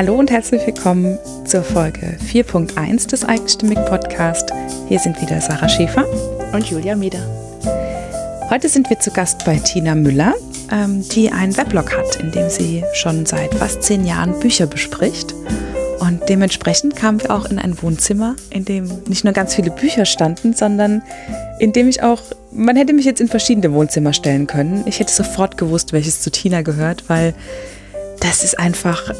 Hallo und herzlich willkommen zur Folge 4.1 des Eigenstimmig Podcast. Hier sind wieder Sarah Schäfer und Julia Mieder. Heute sind wir zu Gast bei Tina Müller, ähm, die einen Weblog hat, in dem sie schon seit fast zehn Jahren Bücher bespricht. Und dementsprechend kamen wir auch in ein Wohnzimmer, in dem nicht nur ganz viele Bücher standen, sondern in dem ich auch, man hätte mich jetzt in verschiedene Wohnzimmer stellen können. Ich hätte sofort gewusst, welches zu Tina gehört, weil das ist einfach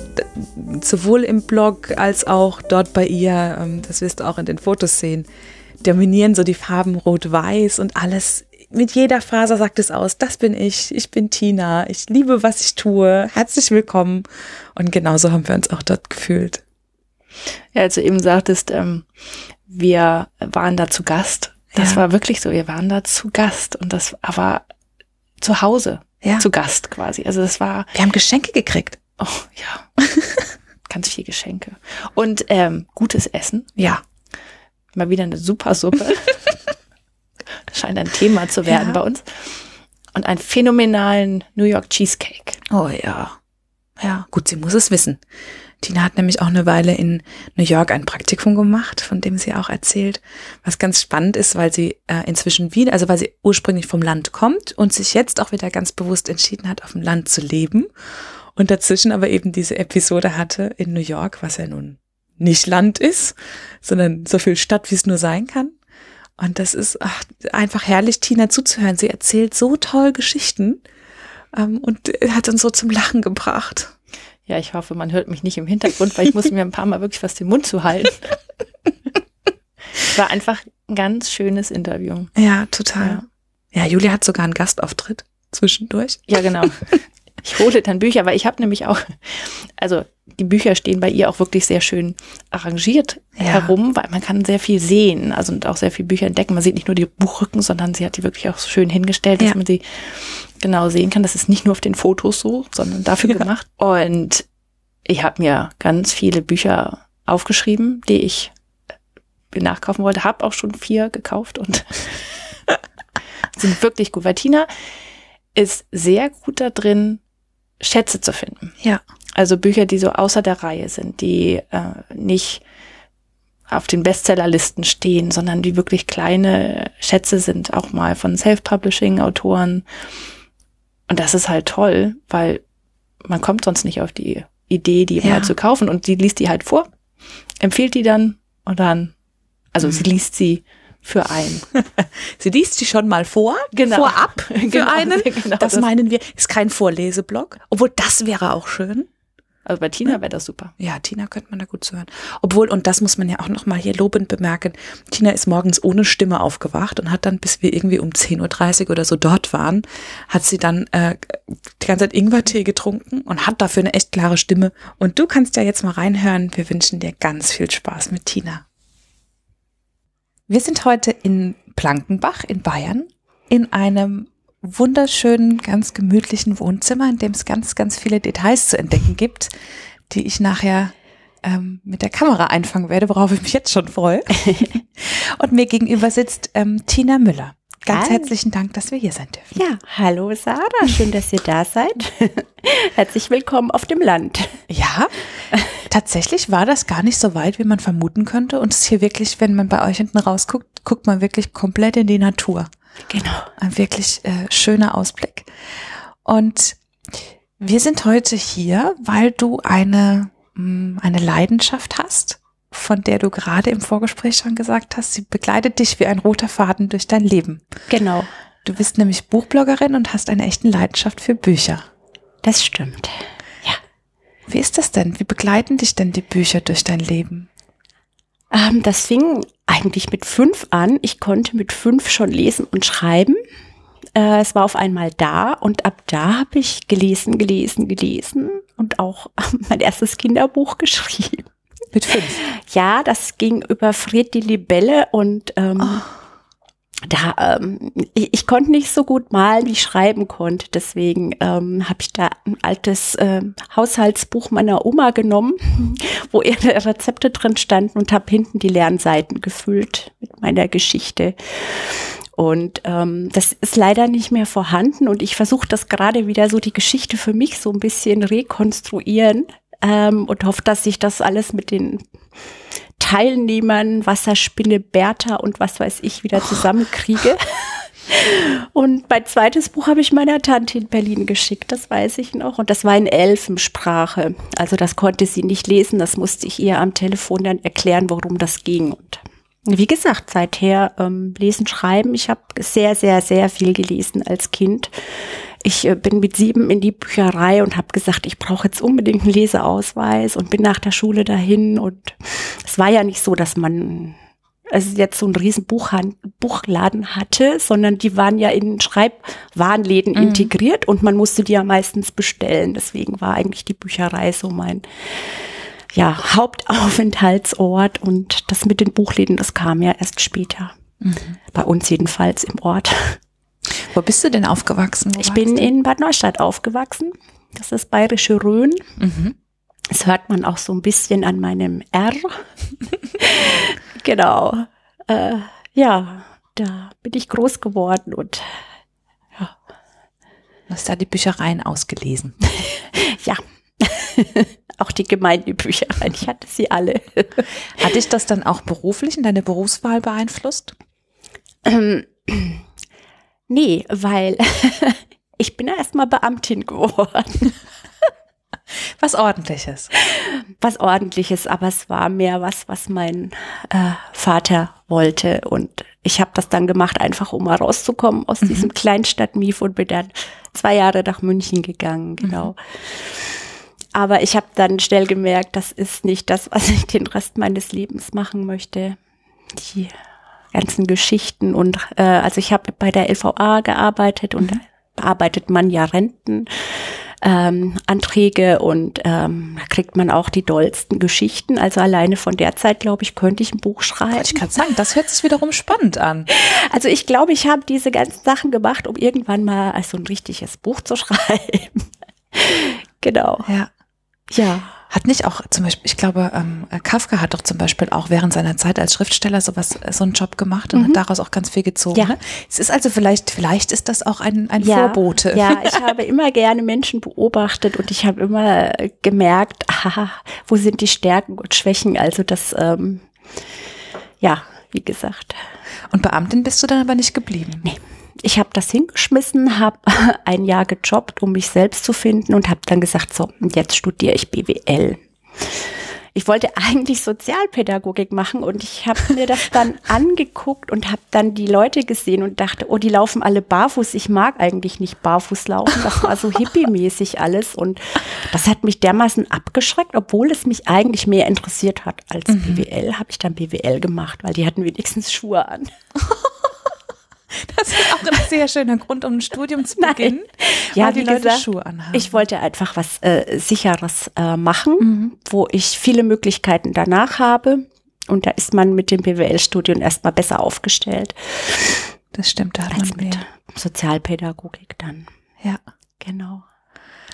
sowohl im Blog als auch dort bei ihr, ähm, das wirst du auch in den Fotos sehen, dominieren so die Farben rot-weiß und alles. Mit jeder Faser sagt es aus, das bin ich, ich bin Tina, ich liebe, was ich tue, herzlich willkommen. Und genauso haben wir uns auch dort gefühlt. Ja, als du eben sagtest, ähm, wir waren da zu Gast. Das ja. war wirklich so, wir waren da zu Gast und das aber zu Hause ja. zu Gast quasi. Also das war. Wir haben Geschenke gekriegt. Oh ja. Ganz viel Geschenke. Und ähm, gutes Essen. Ja. Mal wieder eine super Suppe. Scheint ein Thema zu werden ja. bei uns. Und einen phänomenalen New York Cheesecake. Oh ja. Ja, gut, sie muss es wissen. Tina hat nämlich auch eine Weile in New York ein Praktikum gemacht, von dem sie auch erzählt, was ganz spannend ist, weil sie äh, inzwischen wieder, also weil sie ursprünglich vom Land kommt und sich jetzt auch wieder ganz bewusst entschieden hat, auf dem Land zu leben und dazwischen aber eben diese Episode hatte in New York, was ja nun nicht Land ist, sondern so viel Stadt, wie es nur sein kann. Und das ist ach, einfach herrlich, Tina zuzuhören. Sie erzählt so toll Geschichten ähm, und hat uns so zum Lachen gebracht. Ja, ich hoffe, man hört mich nicht im Hintergrund, weil ich muss mir ein paar Mal wirklich was den Mund zu halten. War einfach ein ganz schönes Interview. Ja, total. Ja. ja, Julia hat sogar einen Gastauftritt zwischendurch. Ja, genau. Ich hole dann Bücher, weil ich habe nämlich auch, also die Bücher stehen bei ihr auch wirklich sehr schön arrangiert ja. herum, weil man kann sehr viel sehen, also und auch sehr viele Bücher entdecken. Man sieht nicht nur die Buchrücken, sondern sie hat die wirklich auch schön hingestellt, dass ja. man sie genau sehen kann. Das ist nicht nur auf den Fotos so, sondern dafür ja. gemacht. Und ich habe mir ganz viele Bücher aufgeschrieben, die ich nachkaufen wollte. Habe auch schon vier gekauft und sind wirklich gut. Weil Tina ist sehr gut da drin, Schätze zu finden. Ja. Also Bücher, die so außer der Reihe sind, die äh, nicht auf den Bestsellerlisten stehen, sondern die wirklich kleine Schätze sind, auch mal von Self-Publishing-Autoren und das ist halt toll, weil man kommt sonst nicht auf die Idee, die ja. mal zu kaufen und sie liest die halt vor, empfiehlt die dann und dann, also mhm. sie liest sie für einen. sie liest sie schon mal vor, genau. vorab für genau, einen. Genau, das, das meinen wir, ist kein Vorleseblock, obwohl das wäre auch schön. Also bei Tina wäre das super. Ja, Tina könnte man da gut zuhören. Obwohl, und das muss man ja auch nochmal hier lobend bemerken, Tina ist morgens ohne Stimme aufgewacht und hat dann, bis wir irgendwie um 10.30 Uhr oder so dort waren, hat sie dann äh, die ganze Zeit Ingwertee getrunken und hat dafür eine echt klare Stimme. Und du kannst ja jetzt mal reinhören. Wir wünschen dir ganz viel Spaß mit Tina. Wir sind heute in Plankenbach in Bayern in einem wunderschönen, ganz gemütlichen Wohnzimmer, in dem es ganz, ganz viele Details zu entdecken gibt, die ich nachher ähm, mit der Kamera einfangen werde, worauf ich mich jetzt schon freue. Und mir gegenüber sitzt ähm, Tina Müller. Ganz hallo. herzlichen Dank, dass wir hier sein dürfen. Ja, hallo Sarah, schön, dass ihr da seid. Herzlich willkommen auf dem Land. Ja, tatsächlich war das gar nicht so weit, wie man vermuten könnte. Und es ist hier wirklich, wenn man bei euch hinten rausguckt, guckt man wirklich komplett in die Natur. Genau. Ein wirklich äh, schöner Ausblick. Und wir sind heute hier, weil du eine, mh, mm, eine Leidenschaft hast, von der du gerade im Vorgespräch schon gesagt hast, sie begleitet dich wie ein roter Faden durch dein Leben. Genau. Du bist nämlich Buchbloggerin und hast eine echte Leidenschaft für Bücher. Das stimmt. Ja. Wie ist das denn? Wie begleiten dich denn die Bücher durch dein Leben? Ähm, das fing eigentlich mit fünf an. Ich konnte mit fünf schon lesen und schreiben. Äh, es war auf einmal da und ab da habe ich gelesen, gelesen, gelesen und auch mein erstes Kinderbuch geschrieben. Mit fünf? Ja, das ging über Fred die Libelle und ähm, oh da ähm, ich, ich konnte nicht so gut malen, wie ich schreiben konnte. Deswegen ähm, habe ich da ein altes äh, Haushaltsbuch meiner Oma genommen, wo ihre Rezepte drin standen und habe hinten die Lernseiten gefüllt mit meiner Geschichte. Und ähm, das ist leider nicht mehr vorhanden und ich versuche das gerade wieder so die Geschichte für mich so ein bisschen rekonstruieren, ähm, und hoffe, dass ich das alles mit den Teilnehmern, Wasserspinne Bertha und was weiß ich wieder zusammenkriege. Und mein zweites Buch habe ich meiner Tante in Berlin geschickt, das weiß ich noch. Und das war in Elfensprache. Also das konnte sie nicht lesen, das musste ich ihr am Telefon dann erklären, worum das ging. Und wie gesagt, seither ähm, lesen, schreiben. Ich habe sehr, sehr, sehr viel gelesen als Kind. Ich äh, bin mit sieben in die Bücherei und habe gesagt, ich brauche jetzt unbedingt einen Leseausweis und bin nach der Schule dahin. Und es war ja nicht so, dass man also jetzt so einen riesen Buchhand Buchladen hatte, sondern die waren ja in Schreibwarenläden mhm. integriert und man musste die ja meistens bestellen. Deswegen war eigentlich die Bücherei so mein ja, Hauptaufenthaltsort und das mit den Buchläden, das kam ja erst später. Mhm. Bei uns jedenfalls im Ort. Wo bist du denn aufgewachsen? Wo ich bin du? in Bad Neustadt aufgewachsen. Das ist bayerische Rhön. Mhm. Das hört man auch so ein bisschen an meinem R. genau. Äh, ja, da bin ich groß geworden und ja. Du hast da die Büchereien ausgelesen. ja. auch die Gemeindebüchereien. Ich hatte sie alle. Hat dich das dann auch beruflich in deine Berufswahl beeinflusst? Nee, weil ich bin ja erstmal Beamtin geworden. Was ordentliches. Was ordentliches, aber es war mehr was, was mein äh, Vater wollte. Und ich habe das dann gemacht, einfach um mal rauszukommen aus mhm. diesem Kleinstadtmief und bin dann zwei Jahre nach München gegangen, genau. Mhm. Aber ich habe dann schnell gemerkt, das ist nicht das, was ich den Rest meines Lebens machen möchte. Die ganzen Geschichten und äh, also ich habe bei der LVA gearbeitet und mhm. bearbeitet man ja Renten ähm, Anträge und ähm, da kriegt man auch die dollsten Geschichten. Also alleine von der Zeit, glaube ich, könnte ich ein Buch schreiben. Ich kann sagen, das hört sich wiederum spannend an. Also ich glaube, ich habe diese ganzen Sachen gemacht, um irgendwann mal also ein richtiges Buch zu schreiben. genau. Ja. Ja. Hat nicht auch zum Beispiel, ich glaube, ähm, Kafka hat doch zum Beispiel auch während seiner Zeit als Schriftsteller sowas, äh, so einen Job gemacht und mhm. hat daraus auch ganz viel gezogen. Ja. Ne? Es ist also vielleicht, vielleicht ist das auch ein, ein ja. Vorbote. Ja, ich habe immer gerne Menschen beobachtet und ich habe immer gemerkt, aha, wo sind die Stärken und Schwächen? Also das, ähm, ja, wie gesagt. Und Beamtin bist du dann aber nicht geblieben? Nee ich habe das hingeschmissen, habe ein Jahr gejobbt, um mich selbst zu finden und habe dann gesagt, so, jetzt studiere ich BWL. Ich wollte eigentlich Sozialpädagogik machen und ich habe mir das dann angeguckt und habe dann die Leute gesehen und dachte, oh, die laufen alle barfuß. Ich mag eigentlich nicht barfuß laufen. Das war so hippie-mäßig alles und das hat mich dermaßen abgeschreckt, obwohl es mich eigentlich mehr interessiert hat als mhm. BWL, habe ich dann BWL gemacht, weil die hatten wenigstens Schuhe an. Das ist auch ein sehr schöner Grund, um ein Studium zu beginnen. Ja, die Leute gesagt, Schuhe anhaben. Ich wollte einfach was äh, sicheres äh, machen, mhm. wo ich viele Möglichkeiten danach habe. Und da ist man mit dem BWL-Studium erstmal besser aufgestellt. Das stimmt, da hat man mit mehr. Sozialpädagogik dann. Ja. Genau.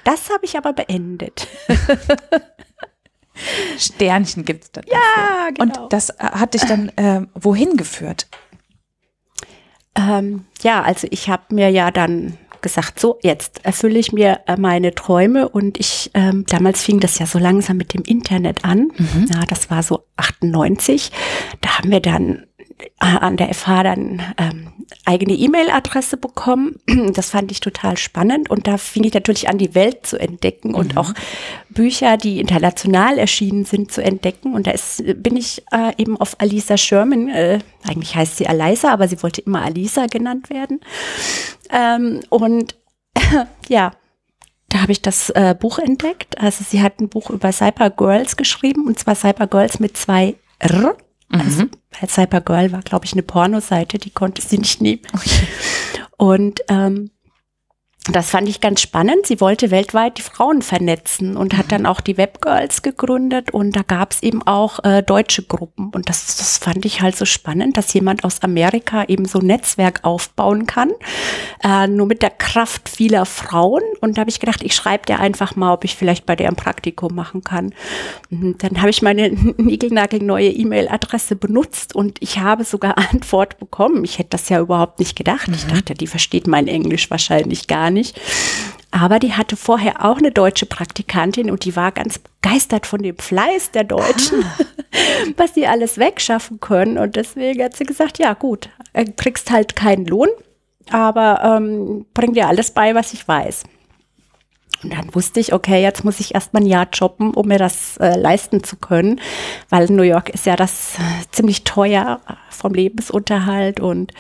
Das habe ich aber beendet. Sternchen gibt es dann. Ja, dafür. genau. Und das hat dich dann äh, wohin geführt? Ähm, ja, also ich habe mir ja dann gesagt, so jetzt erfülle ich mir äh, meine Träume und ich ähm, damals fing das ja so langsam mit dem Internet an. Mhm. Ja, das war so 98. Da haben wir dann an der FH dann ähm, eigene E-Mail-Adresse bekommen. Das fand ich total spannend und da fing ich natürlich an, die Welt zu entdecken und mhm. auch Bücher, die international erschienen sind, zu entdecken. Und da ist, bin ich äh, eben auf Alisa Sherman, äh, eigentlich heißt sie Alisa, aber sie wollte immer Alisa genannt werden. Ähm, und ja, da habe ich das äh, Buch entdeckt. Also sie hat ein Buch über Cyber Girls geschrieben und zwar Cyber Girls mit zwei R also, mhm. weil Cybergirl war, glaube ich, eine Pornoseite, die konnte sie nicht nehmen. Okay. Und ähm, das fand ich ganz spannend. Sie wollte weltweit die Frauen vernetzen und hat dann auch die Webgirls gegründet und da gab es eben auch äh, deutsche Gruppen. Und das, das fand ich halt so spannend, dass jemand aus Amerika eben so ein Netzwerk aufbauen kann, äh, nur mit der Kraft vieler Frauen. Und da habe ich gedacht, ich schreibe dir einfach mal, ob ich vielleicht bei der ein Praktikum machen kann. Und dann habe ich meine niegelnagelneue E-Mail-Adresse benutzt und ich habe sogar Antwort bekommen. Ich hätte das ja überhaupt nicht gedacht. Mhm. Ich dachte, die versteht mein Englisch wahrscheinlich gar nicht nicht. Aber die hatte vorher auch eine deutsche Praktikantin und die war ganz begeistert von dem Fleiß der Deutschen, ah. was die alles wegschaffen können. Und deswegen hat sie gesagt, ja gut, äh, kriegst halt keinen Lohn, aber ähm, bring dir alles bei, was ich weiß. Und dann wusste ich, okay, jetzt muss ich erstmal ein Jahr jobben, um mir das äh, leisten zu können, weil New York ist ja das äh, ziemlich teuer vom Lebensunterhalt und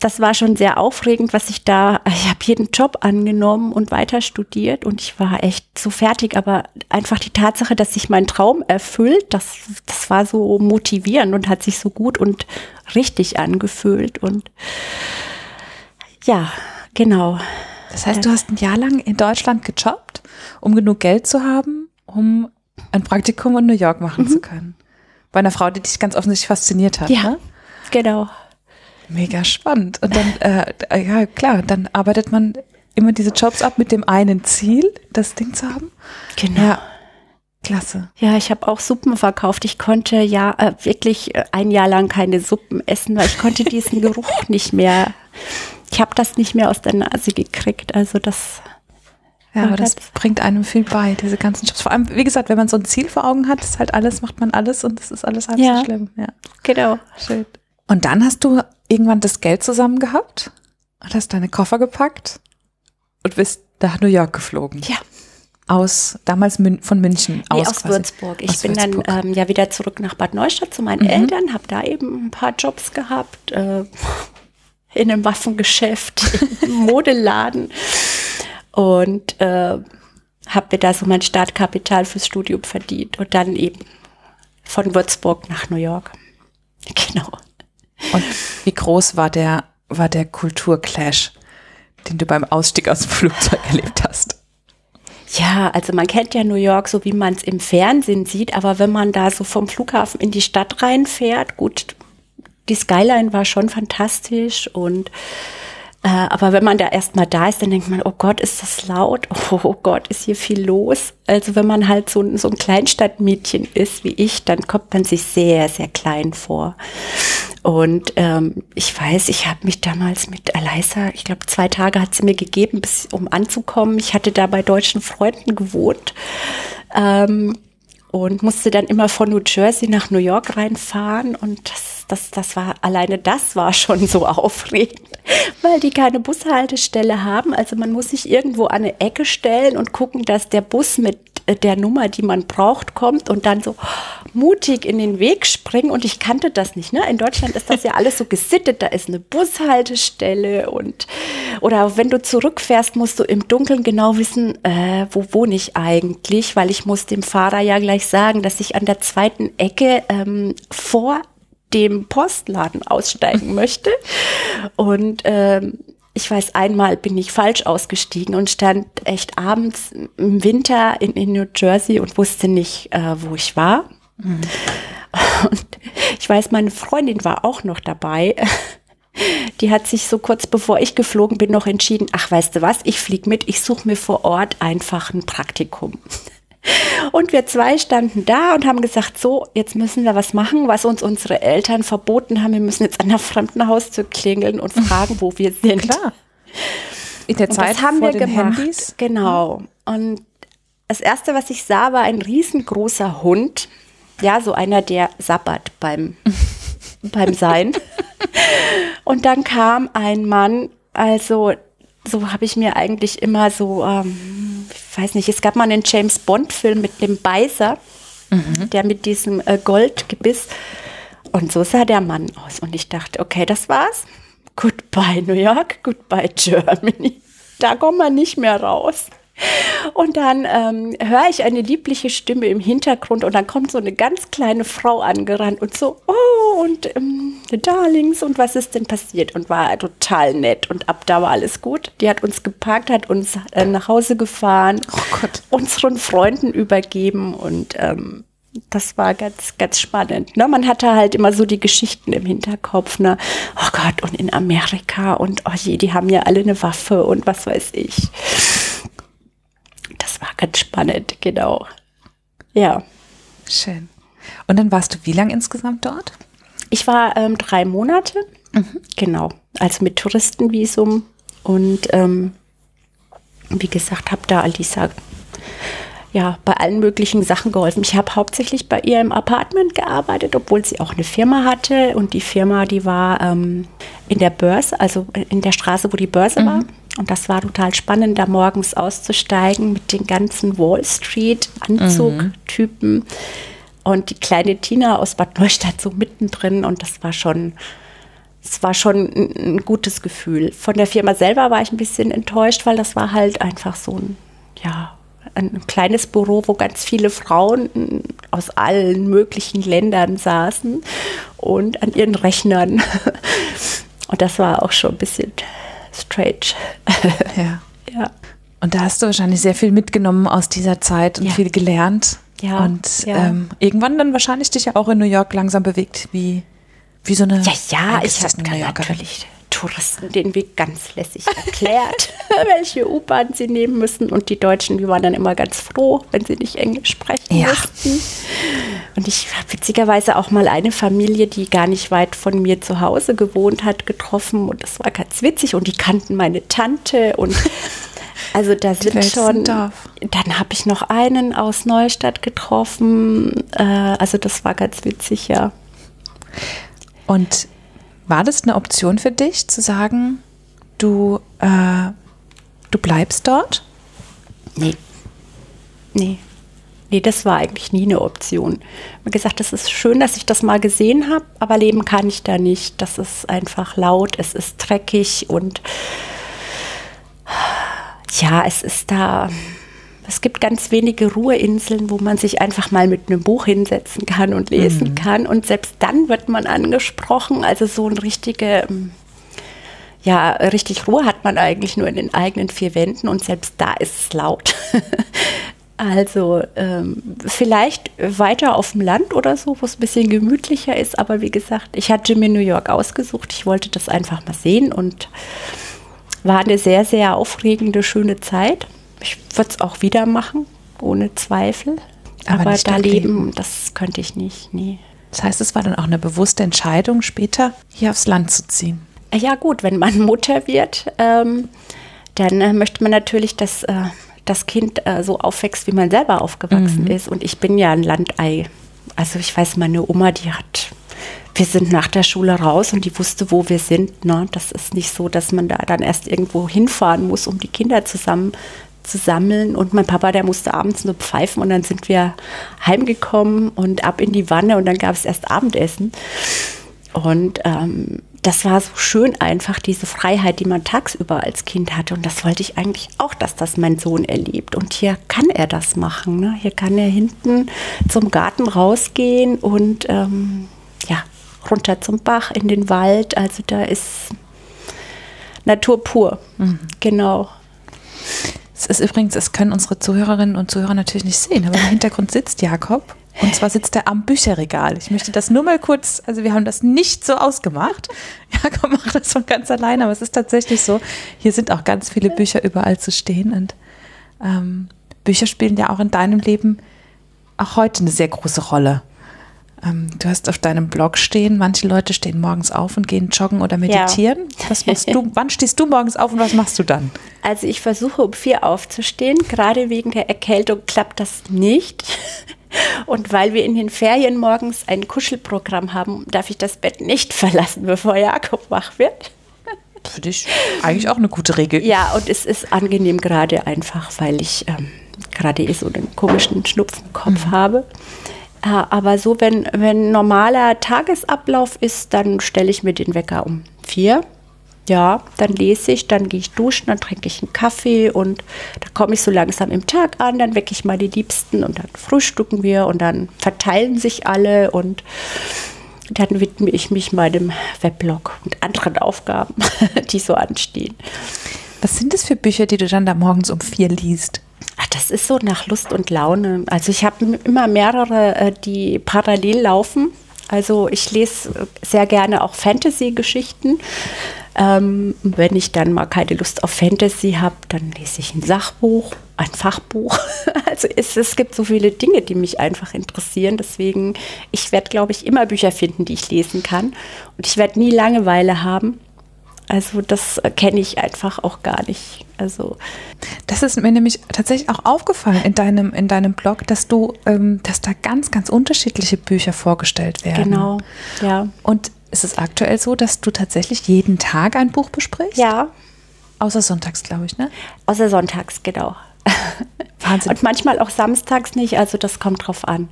das war schon sehr aufregend, was ich da, ich habe jeden Job angenommen und weiter studiert und ich war echt so fertig, aber einfach die Tatsache, dass sich mein Traum erfüllt, das, das war so motivierend und hat sich so gut und richtig angefühlt und ja, genau. Das heißt, du hast ein Jahr lang in Deutschland gejobbt, um genug Geld zu haben, um ein Praktikum in New York machen mhm. zu können. Bei einer Frau, die dich ganz offensichtlich fasziniert hat. Ja, ne? genau. Mega spannend. Und dann, äh, ja klar, dann arbeitet man immer diese Jobs ab mit dem einen Ziel, das Ding zu haben. Genau. Ja. Klasse. Ja, ich habe auch Suppen verkauft. Ich konnte ja äh, wirklich äh, ein Jahr lang keine Suppen essen, weil ich konnte diesen Geruch nicht mehr. Ich habe das nicht mehr aus der Nase gekriegt. Also das. Ja, aber das bringt einem viel bei, diese ganzen Jobs. Vor allem, wie gesagt, wenn man so ein Ziel vor Augen hat, ist halt alles, macht man alles und das ist alles halb ja, so schlimm. Ja, genau. Schön. Und dann hast du irgendwann das Geld zusammen gehabt und hast deine Koffer gepackt und bist nach New York geflogen. Ja. Aus, damals Mün von München aus. Nee, aus quasi. Würzburg. Ich aus bin Würzburg. dann ähm, ja wieder zurück nach Bad Neustadt zu meinen mhm. Eltern, habe da eben ein paar Jobs gehabt, äh, in einem Waffengeschäft, im Modeladen und äh, habe mir da so mein Startkapital fürs Studium verdient und dann eben von Würzburg nach New York. Genau. Und wie groß war der, war der Kulturclash, den du beim Ausstieg aus dem Flugzeug erlebt hast? Ja, also man kennt ja New York so, wie man es im Fernsehen sieht, aber wenn man da so vom Flughafen in die Stadt reinfährt, gut, die Skyline war schon fantastisch und äh, aber wenn man da erstmal da ist, dann denkt man, oh Gott, ist das laut? Oh, Gott, ist hier viel los? Also wenn man halt so, so ein Kleinstadtmädchen ist wie ich, dann kommt man sich sehr, sehr klein vor. Und ähm, ich weiß, ich habe mich damals mit Eliza, ich glaube, zwei Tage hat sie mir gegeben, bis, um anzukommen. Ich hatte da bei deutschen Freunden gewohnt. Ähm, und musste dann immer von New Jersey nach New York reinfahren und das, das, das war, alleine das war schon so aufregend, weil die keine Bushaltestelle haben. Also man muss sich irgendwo an eine Ecke stellen und gucken, dass der Bus mit der Nummer, die man braucht, kommt und dann so mutig in den Weg springen. Und ich kannte das nicht. Ne? In Deutschland ist das ja alles so gesittet. Da ist eine Bushaltestelle und oder wenn du zurückfährst, musst du im Dunkeln genau wissen, äh, wo wohne ich eigentlich, weil ich muss dem Fahrer ja gleich sagen, dass ich an der zweiten Ecke ähm, vor dem Postladen aussteigen möchte. Und ähm, ich weiß, einmal bin ich falsch ausgestiegen und stand echt abends im Winter in, in New Jersey und wusste nicht, äh, wo ich war. Mhm. Und ich weiß, meine Freundin war auch noch dabei. Die hat sich so kurz bevor ich geflogen bin noch entschieden, ach weißt du was, ich fliege mit, ich suche mir vor Ort einfach ein Praktikum. Und wir zwei standen da und haben gesagt, so, jetzt müssen wir was machen, was uns unsere Eltern verboten haben. Wir müssen jetzt an der fremden Haustür klingeln und fragen, wo wir sind. Klar. In der Zeit das haben vor wir den gemacht. Handys. Genau. Und das erste, was ich sah, war ein riesengroßer Hund. Ja, so einer, der sabbert beim, beim Sein. Und dann kam ein Mann, also so habe ich mir eigentlich immer so, ähm, ich weiß nicht, es gab mal einen James Bond-Film mit dem Beißer, mhm. der mit diesem äh, Goldgebiss. Und so sah der Mann aus. Und ich dachte, okay, das war's. Goodbye New York, goodbye Germany. Da kommen wir nicht mehr raus. Und dann ähm, höre ich eine liebliche Stimme im Hintergrund und dann kommt so eine ganz kleine Frau angerannt und so, oh, und ähm, Darlings, und was ist denn passiert? Und war total nett. Und ab da war alles gut. Die hat uns geparkt, hat uns äh, nach Hause gefahren, oh unseren Freunden übergeben und ähm, das war ganz, ganz spannend. Ne? Man hatte halt immer so die Geschichten im Hinterkopf, ne? Oh Gott, und in Amerika und oh je, die haben ja alle eine Waffe und was weiß ich das war ganz spannend, genau. Ja. Schön. Und dann warst du wie lange insgesamt dort? Ich war ähm, drei Monate, mhm. genau, also mit Touristenvisum und ähm, wie gesagt, habe da Alisa ja, bei allen möglichen Sachen geholfen. Ich habe hauptsächlich bei ihr im Apartment gearbeitet, obwohl sie auch eine Firma hatte. Und die Firma, die war ähm, in der Börse, also in der Straße, wo die Börse mhm. war. Und das war total spannend, da morgens auszusteigen mit den ganzen Wall Street-Anzugtypen. Mhm. Und die kleine Tina aus Bad Neustadt so mittendrin. Und das war schon, es war schon ein, ein gutes Gefühl. Von der Firma selber war ich ein bisschen enttäuscht, weil das war halt einfach so ein, ja, ein kleines Büro, wo ganz viele Frauen aus allen möglichen Ländern saßen und an ihren Rechnern. Und das war auch schon ein bisschen strange. Ja. ja. Und da hast du wahrscheinlich sehr viel mitgenommen aus dieser Zeit und ja. viel gelernt. Ja. Und ja. Ähm, irgendwann dann wahrscheinlich dich ja auch in New York langsam bewegt, wie, wie so eine. Ja, ja, ich habe natürlich Touristen den Weg ganz lässig erklärt, welche U-Bahn sie nehmen müssen. Und die Deutschen, die waren dann immer ganz froh, wenn sie nicht Englisch sprechen ja. mussten. Und ich habe witzigerweise auch mal eine Familie, die gar nicht weit von mir zu Hause gewohnt hat, getroffen. Und das war ganz witzig. Und die kannten meine Tante. Und also da sind schon. Dann habe ich noch einen aus Neustadt getroffen. Äh, also das war ganz witzig, ja. Und war das eine Option für dich, zu sagen, du, äh, du bleibst dort? Nee. Nee. Nee, das war eigentlich nie eine Option. Habe gesagt, das ist schön, dass ich das mal gesehen habe, aber leben kann ich da nicht. Das ist einfach laut, es ist dreckig und ja, es ist da es gibt ganz wenige Ruheinseln, wo man sich einfach mal mit einem Buch hinsetzen kann und lesen mhm. kann. Und selbst dann wird man angesprochen. Also so ein richtige, ähm, ja, richtig Ruhe hat man eigentlich nur in den eigenen vier Wänden und selbst da ist es laut. Also ähm, vielleicht weiter auf dem Land oder so, wo es ein bisschen gemütlicher ist. Aber wie gesagt, ich hatte mir New York ausgesucht. Ich wollte das einfach mal sehen und war eine sehr, sehr aufregende, schöne Zeit ich würde es auch wieder machen, ohne Zweifel. Aber, Aber da leben, das könnte ich nicht, nee. Das heißt, es war dann auch eine bewusste Entscheidung, später hier aufs Land zu ziehen. Ja gut, wenn man Mutter wird, ähm, dann äh, möchte man natürlich, dass äh, das Kind äh, so aufwächst, wie man selber aufgewachsen mhm. ist. Und ich bin ja ein Landei. Also ich weiß, meine Oma, die hat, wir sind nach der Schule raus und die wusste, wo wir sind. Ne? Das ist nicht so, dass man da dann erst irgendwo hinfahren muss, um die Kinder zusammen zu sammeln. Und mein Papa, der musste abends nur pfeifen und dann sind wir heimgekommen und ab in die Wanne und dann gab es erst Abendessen. Und ähm, das war so schön einfach, diese Freiheit, die man tagsüber als Kind hatte. Und das wollte ich eigentlich auch, dass das mein Sohn erlebt. Und hier kann er das machen. Ne? Hier kann er hinten zum Garten rausgehen und ähm, ja, runter zum Bach in den Wald. Also da ist Natur pur. Mhm. Genau. Es ist übrigens, es können unsere Zuhörerinnen und Zuhörer natürlich nicht sehen, aber im Hintergrund sitzt Jakob. Und zwar sitzt er am Bücherregal. Ich möchte das nur mal kurz, also wir haben das nicht so ausgemacht. Jakob macht das von ganz alleine, aber es ist tatsächlich so. Hier sind auch ganz viele Bücher überall zu stehen und ähm, Bücher spielen ja auch in deinem Leben auch heute eine sehr große Rolle. Ähm, du hast auf deinem Blog stehen, manche Leute stehen morgens auf und gehen joggen oder meditieren. Ja. Was machst du? Wann stehst du morgens auf und was machst du dann? Also ich versuche um vier aufzustehen. Gerade wegen der Erkältung klappt das nicht. Und weil wir in den Ferien morgens ein Kuschelprogramm haben, darf ich das Bett nicht verlassen, bevor Jakob wach wird. Für dich eigentlich auch eine gute Regel. Ja, und es ist angenehm gerade einfach, weil ich ähm, gerade eh so einen komischen Schnupfenkopf mhm. habe. Aber so, wenn, wenn normaler Tagesablauf ist, dann stelle ich mir den Wecker um vier. Ja, dann lese ich, dann gehe ich duschen, dann trinke ich einen Kaffee und da komme ich so langsam im Tag an, dann wecke ich mal die Liebsten und dann frühstücken wir und dann verteilen sich alle und dann widme ich mich meinem Weblog und anderen Aufgaben, die so anstehen. Was sind das für Bücher, die du dann da morgens um vier liest? Ach, das ist so nach Lust und Laune. Also ich habe immer mehrere, äh, die parallel laufen. Also ich lese sehr gerne auch Fantasy-Geschichten. Ähm, wenn ich dann mal keine Lust auf Fantasy habe, dann lese ich ein Sachbuch, ein Fachbuch. Also es, es gibt so viele Dinge, die mich einfach interessieren. Deswegen, ich werde, glaube ich, immer Bücher finden, die ich lesen kann. Und ich werde nie Langeweile haben. Also das kenne ich einfach auch gar nicht. Also das ist mir nämlich tatsächlich auch aufgefallen in deinem in deinem Blog, dass du, ähm, dass da ganz ganz unterschiedliche Bücher vorgestellt werden. Genau, ja. Und ist es aktuell so, dass du tatsächlich jeden Tag ein Buch besprichst? Ja. Außer sonntags, glaube ich, ne? Außer sonntags, genau. Wahnsinn. Und manchmal auch samstags nicht, also das kommt drauf an,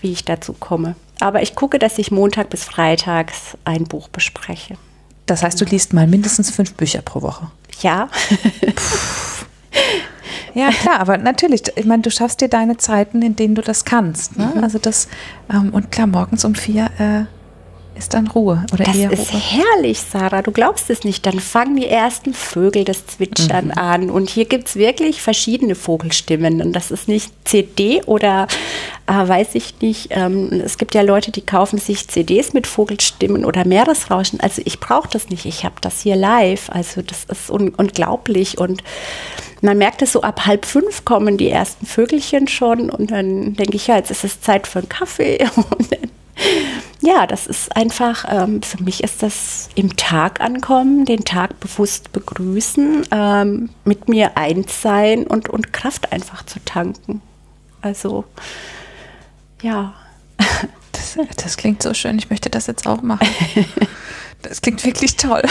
wie ich dazu komme. Aber ich gucke, dass ich Montag bis Freitags ein Buch bespreche. Das heißt, du liest mal mindestens fünf Bücher pro Woche. Ja. Ja, klar, aber natürlich, ich meine, du schaffst dir deine Zeiten, in denen du das kannst. Ne? Mhm. Also das, ähm, und klar, morgens um vier äh, ist dann Ruhe oder Das eher ist Ruhe. herrlich, Sarah. Du glaubst es nicht. Dann fangen die ersten Vögel das Zwitschern Mhm. an. Und hier gibt es wirklich verschiedene Vogelstimmen. Und das ist nicht CD oder äh, weiß ich nicht. Ähm, es gibt ja Leute, die kaufen sich CDs mit Vogelstimmen oder Meeresrauschen. Also ich brauche das nicht. Ich habe das hier live. Also das ist un unglaublich. Und man merkt es so, ab halb fünf kommen die ersten Vögelchen schon. Und dann denke ich, ja, jetzt ist es Zeit für einen Kaffee. Und dann ja, das ist einfach, ähm, für mich ist das im Tag ankommen, den Tag bewusst begrüßen, ähm, mit mir eins sein und, und Kraft einfach zu tanken. Also, ja. Das, das klingt so schön, ich möchte das jetzt auch machen. Das klingt wirklich toll.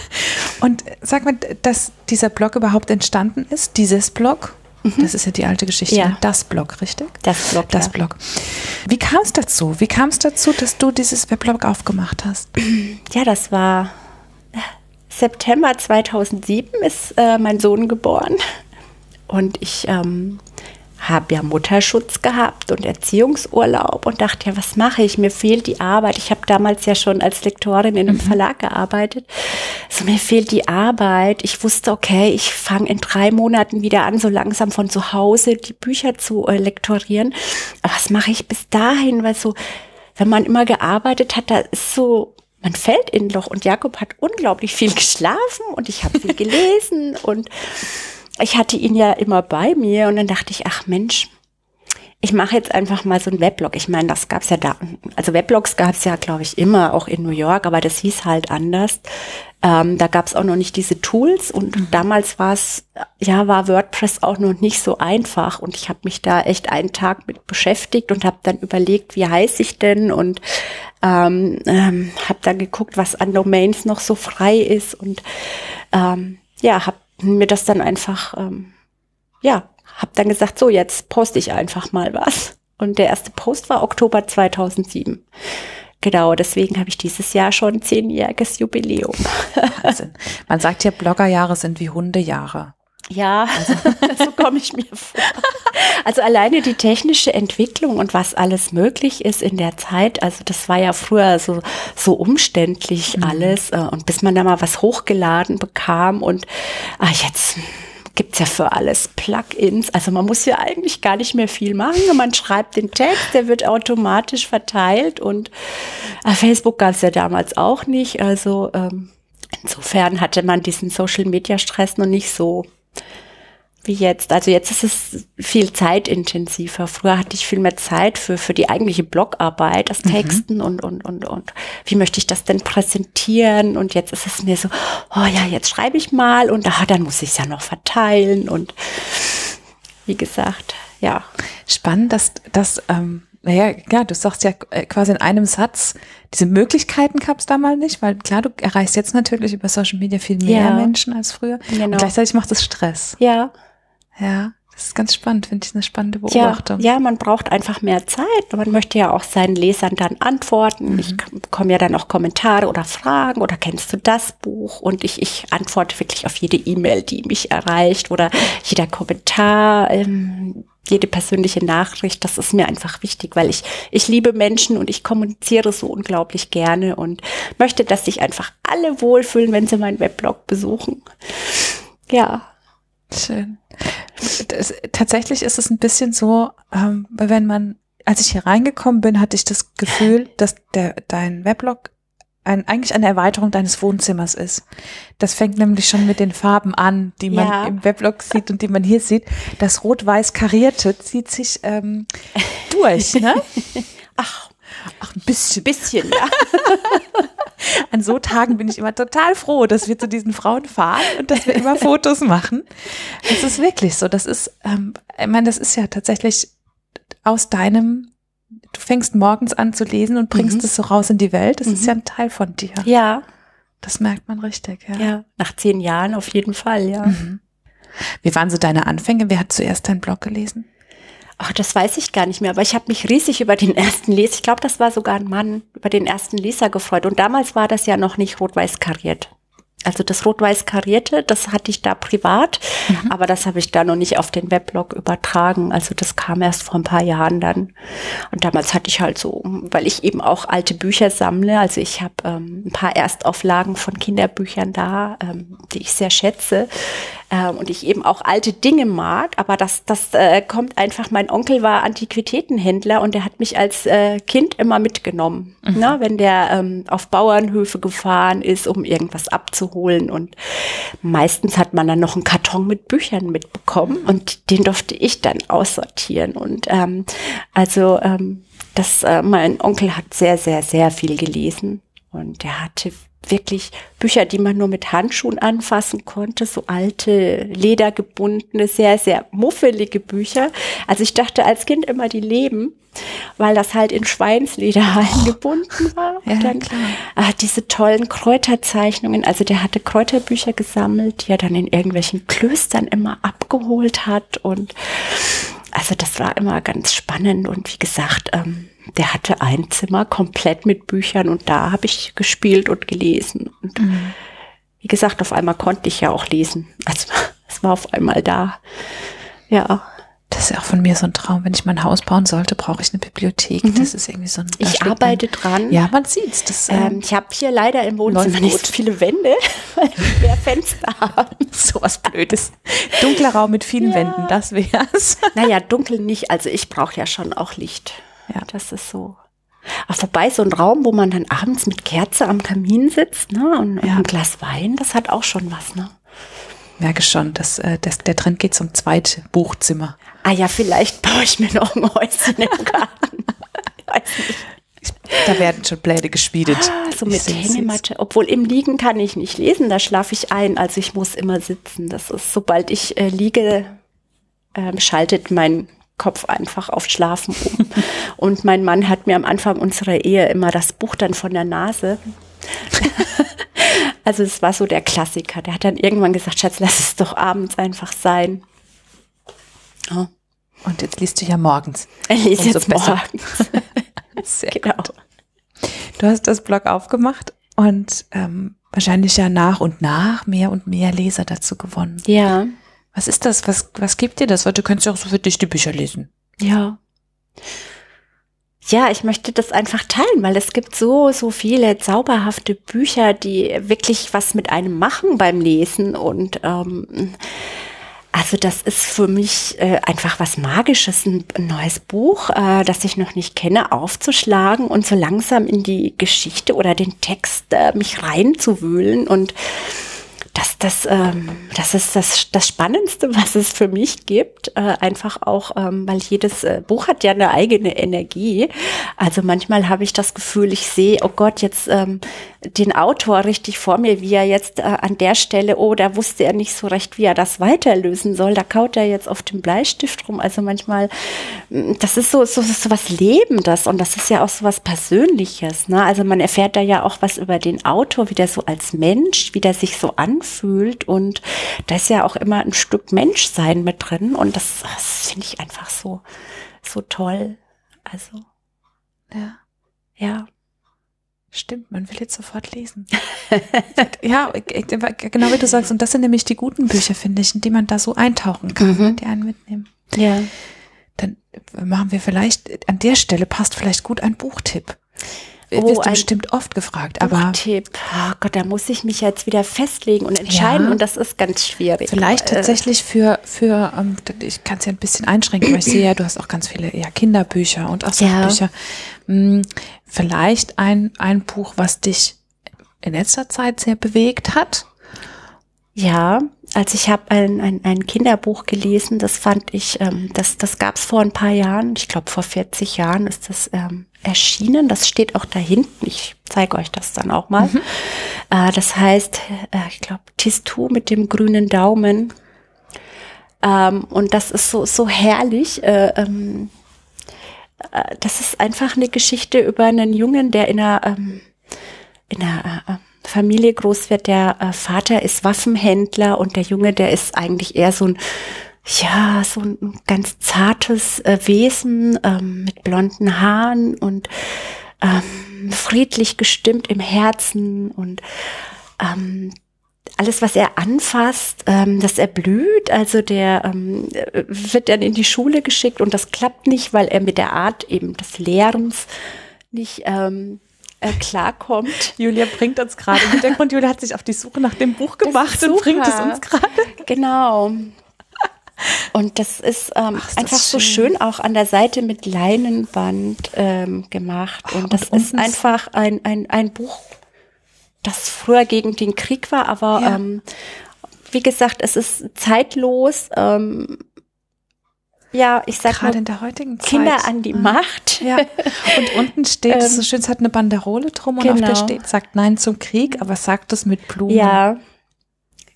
Und sag mal, dass dieser Blog überhaupt entstanden ist, dieses Blog, das ist ja die alte Geschichte, Mhm. Ja. ne? das Blog, richtig? Das Blog, Das ja. Blog. Wie kam es dazu? Wie kam es dazu, dass du dieses Weblog aufgemacht hast? Ja, das war äh, September 2007 ist äh, mein Sohn geboren. Und ich ähm, habe ja Mutterschutz gehabt und Erziehungsurlaub und dachte, ja, was mache ich? Mir fehlt die Arbeit. Ich habe damals ja schon als Lektorin in einem Verlag gearbeitet. So, mir fehlt die Arbeit. Ich wusste, okay, ich fange in drei Monaten wieder an, so langsam von zu Hause die Bücher zu äh, lektorieren. Aber was mache ich bis dahin? Weil so, wenn man immer gearbeitet hat, da ist so, man fällt in ein Loch. Und Jakob hat unglaublich viel geschlafen und ich habe viel gelesen und ich hatte ihn ja immer bei mir und dann dachte ich, ach Mensch, ich mache jetzt einfach mal so einen Weblog. Ich meine, das gab's ja da, also Weblogs gab's ja, glaube ich, immer, auch in New York, aber das hieß halt anders. Ähm, da gab's auch noch nicht diese Tools und damals war es, ja, war WordPress auch noch nicht so einfach und ich habe mich da echt einen Tag mit beschäftigt und habe dann überlegt, wie heiße ich denn und ähm, ähm, habe dann geguckt, was an Domains noch so frei ist und ähm, ja, habe mir das dann einfach, ähm, ja, habe dann gesagt, so jetzt poste ich einfach mal was. Und der erste Post war Oktober 2007. Genau, deswegen habe ich dieses Jahr schon zehnjähriges Jubiläum. Wahnsinn. Man sagt ja, Bloggerjahre sind wie Hundejahre. Ja, so komme ich mir vor. Also alleine die technische Entwicklung und was alles möglich ist in der Zeit, also das war ja früher so, so umständlich alles äh, und bis man da mal was hochgeladen bekam und ah, jetzt gibt's ja für alles Plugins. Also man muss ja eigentlich gar nicht mehr viel machen. Man schreibt den Text, der wird automatisch verteilt und äh, Facebook gab's ja damals auch nicht. Also ähm, insofern hatte man diesen Social-Media-Stress noch nicht so wie jetzt. Also jetzt ist es viel zeitintensiver. Früher hatte ich viel mehr Zeit für, für die eigentliche Blogarbeit, das Texten und, und, und, und wie möchte ich das denn präsentieren? Und jetzt ist es mir so, oh ja, jetzt schreibe ich mal und ah, dann muss ich es ja noch verteilen und wie gesagt, ja. Spannend, dass das, ähm, naja, ja, du sagst ja äh, quasi in einem Satz, diese Möglichkeiten gab es damals nicht, weil klar, du erreichst jetzt natürlich über Social Media viel mehr Ja. Menschen als früher. Genau. Und gleichzeitig macht es Stress. Ja, Ja, das ist ganz spannend, finde ich eine spannende Ja, Beobachtung. ja, man braucht einfach mehr Zeit. Man möchte ja auch seinen Lesern dann antworten. Ich bekomme ja dann auch Kommentare oder Fragen oder kennst du das Buch? Und ich, ich antworte wirklich auf jede E-Mail, die mich erreicht oder jeder Kommentar, ähm, jede persönliche Nachricht. Das ist mir einfach wichtig, weil ich, ich liebe Menschen und ich kommuniziere so unglaublich gerne und möchte, dass sich einfach alle wohlfühlen, wenn sie meinen Weblog besuchen. Ja. Schön. Das, tatsächlich ist es ein bisschen so, ähm, wenn man, als ich hier reingekommen bin, hatte ich das Gefühl, dass der, dein Weblog ein, eigentlich eine Erweiterung deines Wohnzimmers ist. Das fängt nämlich schon mit den Farben an, die man Ja. im Weblog sieht und die man hier sieht. Das rot-weiß karierte zieht sich ähm, durch, ne? Ach, Ach, ein bisschen. bisschen, ja. An so Tagen bin ich immer total froh, dass wir zu diesen Frauen fahren und dass wir immer Fotos machen. Es ist wirklich so. Das ist, ähm, ich meine, das ist ja tatsächlich aus deinem, du fängst morgens an zu lesen und bringst Mhm. es so raus in die Welt. Das ist Mhm. ja ein Teil von dir. Ja, Das merkt man richtig, ja. ja. Nach zehn Jahren auf jeden Fall, ja. Mhm. Wie waren so deine Anfänge? Wer hat zuerst deinen Blog gelesen? Ach, das weiß ich gar nicht mehr, aber ich habe mich riesig über den ersten Leser, ich glaube, das war sogar ein Mann, über den ersten Leser gefreut. Und damals war das ja noch nicht rot-weiß kariert. Also das rot-weiß karierte, das hatte ich da privat, aber das habe ich da noch nicht auf den Weblog übertragen. Also das kam erst vor ein paar Jahren dann. Und damals hatte ich halt so, weil ich eben auch alte Bücher sammle, also ich habe ähm, ein paar Erstauflagen von Kinderbüchern da, ähm, die ich sehr schätze ähm, und ich eben auch alte Dinge mag, aber das, das äh, kommt einfach, mein Onkel war Antiquitätenhändler und der hat mich als äh, Kind immer mitgenommen, ne, wenn der ähm, auf Bauernhöfe gefahren ist, um irgendwas abzuholen und meistens hat man dann noch einen Karton mit Büchern mitbekommen und den durfte ich dann aussortieren. Und ähm, also ähm, das, äh, mein Onkel hat sehr, sehr, sehr viel gelesen und der hatte wirklich Bücher, die man nur mit Handschuhen anfassen konnte, so alte, ledergebundene, sehr, sehr muffelige Bücher. Also ich dachte als Kind immer, die leben, weil das halt in Schweinsleder eingebunden war. Ja, Und dann klar. ah, diese tollen Kräuterzeichnungen. Also der hatte Kräuterbücher gesammelt, die er dann in irgendwelchen Klöstern immer abgeholt hat und also das war immer ganz spannend und wie gesagt, ähm, der hatte ein Zimmer komplett mit Büchern und da habe ich gespielt und gelesen. Und wie gesagt, auf einmal konnte ich ja auch lesen. Also es war auf einmal da. Ja, Das ist ja auch von mir so ein Traum. Wenn ich mein Haus bauen sollte, brauche ich eine Bibliothek. Das ist irgendwie so ein. ich arbeite Man, dran. ja, man sieht's. Das, Ähm, ähm, ich habe hier leider im Wohnzimmer nicht so viele Wände, weil wir mehr Fenster haben. sowas Blödes. Dunkler Raum mit vielen Ja. Wänden, das wär's. Naja, dunkel nicht. Also ich brauche ja schon auch Licht. Ja. Das ist so. Aber vorbei, so ein Raum, wo man dann abends mit Kerze am Kamin sitzt, ne, und, und Ja. ein Glas Wein, das hat auch schon was, ne? Merke schon, dass, äh, dass der Trend geht zum zweiten Buchzimmer. Ah ja, vielleicht baue ich mir noch ein Häuschen im Garten. Da werden schon Pläne geschmiedet. Ah, so mit. Hängematte. Obwohl im Liegen kann ich nicht lesen, da schlafe ich ein. Also ich muss immer sitzen. Das ist, sobald ich äh, liege, ähm, schaltet mein Kopf einfach auf Schlafen um. Und mein Mann hat mir am Anfang unserer Ehe immer das Buch dann von der Nase. also es war so der Klassiker. Der hat dann irgendwann gesagt, Schatz, lass es doch abends einfach sein. Oh, Und jetzt liest du ja morgens. ich lese Umso jetzt besser. morgens. Sehr Genau. gut. Du hast das Blog aufgemacht und ähm, wahrscheinlich ja nach und nach mehr und mehr Leser dazu gewonnen. Ja. Was ist das? Was, was gibt dir das? Weil du könntest ja auch so für dich die Bücher lesen. Ja. Ja, ich möchte das einfach teilen, weil es gibt so, so viele zauberhafte Bücher, die wirklich was mit einem machen beim Lesen. Und ähm, also das ist für mich äh, einfach was Magisches, ein, ein neues Buch, äh, das ich noch nicht kenne, aufzuschlagen und so langsam in die Geschichte oder den Text äh, mich reinzuwühlen und das, das, ähm, das ist das, das Spannendste, was es für mich gibt. Äh, einfach auch, ähm, weil jedes äh, Buch hat ja eine eigene Energie. Also manchmal habe ich das Gefühl, ich sehe, oh Gott, jetzt ähm, den Autor richtig vor mir, wie er jetzt äh, an der Stelle, oh, da wusste er nicht so recht, wie er das weiterlösen soll. Da kaut er jetzt auf dem Bleistift rum. Also manchmal, mh, das ist so, so, so was Lebendes und das ist ja auch so was Persönliches. Ne? Also man erfährt da ja auch was über den Autor, wie der so als Mensch, wie der sich so anfühlt und da ist ja auch immer ein Stück Menschsein mit drin und das, das finde ich einfach so, so toll. Also, Ja. ja. Stimmt, man will jetzt sofort lesen. ja, genau wie du sagst. Und das sind nämlich die guten Bücher, finde ich, in die man da so eintauchen kann, Mhm. die einen mitnehmen. Ja. Dann machen wir vielleicht, an der Stelle passt vielleicht gut ein Buchtipp. Oh, Wirst du bestimmt oft gefragt, aber Buchtipp. Oh Gott, da muss ich mich jetzt wieder festlegen und entscheiden Ja. und das ist ganz schwierig. vielleicht Äh, tatsächlich für, für ähm, ich kann es ja ein bisschen einschränken, weil ich sehe ja, du hast auch ganz viele ja, Kinderbücher und auch Ja. Sachbücher. Hm, Vielleicht ein, ein Buch, was dich in letzter Zeit sehr bewegt hat Ja, also ich habe ein, ein, ein Kinderbuch gelesen, das fand ich, ähm, das, das gab es vor ein paar Jahren, ich glaube vor 40 Jahren ist das ähm, erschienen, das steht auch da hinten, ich zeige euch das dann auch mal. Mhm. Äh, das heißt, äh, ich glaube, Tistu mit dem grünen Daumen. Ähm, und das ist so, so herrlich. Äh, ähm, äh, das ist einfach eine Geschichte über einen Jungen, der in einer, ähm, in einer äh, Familie groß wird. Der äh, Vater ist Waffenhändler und der Junge, der ist eigentlich eher so ein ja, so ein ganz zartes äh, Wesen ähm, mit blonden Haaren und ähm, friedlich gestimmt im Herzen und ähm, alles, was er anfasst, ähm, das erblüht. Also der ähm, wird dann in die Schule geschickt und das klappt nicht, weil er mit der Art eben des Lehrens nicht ähm, äh, klarkommt. Julia bringt uns gerade im Hintergrund. Julia hat sich auf die Suche nach dem Buch gemacht und bringt es uns gerade. Genau. Und das ist ähm, Ach, ist einfach das so schön auch an der Seite mit Leinenband ähm, gemacht. Ach, und das und ist einfach ein, ein, ein Buch, das früher gegen den Krieg war, aber ja. ähm, wie gesagt, es ist zeitlos. Ähm, ja, ich sag gerade in der heutigen Zeit. Kinder an die mhm. Macht. Ja. Und unten steht, ähm, so schön, es hat eine Banderole drum und genau. auf der genau. steht, sagt Nein zum Krieg, aber sagt es mit Blumen. Ja,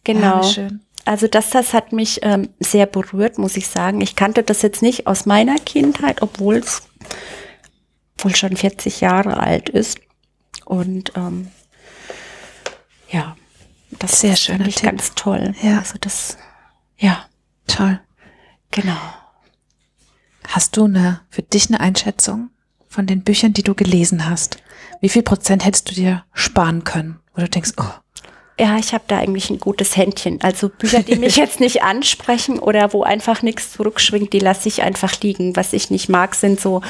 genau. Ja, schön. Also das, das hat mich ähm, sehr berührt, muss ich sagen. Ich kannte das jetzt nicht aus meiner Kindheit, obwohl es wohl schon 40 Jahre alt ist. Und ähm, ja, das sehr schön. Ganz toll. Ja. Also das, ja. Toll. Genau. Hast du eine, für dich eine Einschätzung von den Büchern, die du gelesen hast? Wie viel Prozent hättest du dir sparen können? Wo du denkst, oh. Ja, ich habe da eigentlich ein gutes Händchen. Also Bücher, die mich jetzt nicht ansprechen oder wo einfach nichts zurückschwingt, die lasse ich einfach liegen. Was ich nicht mag, sind so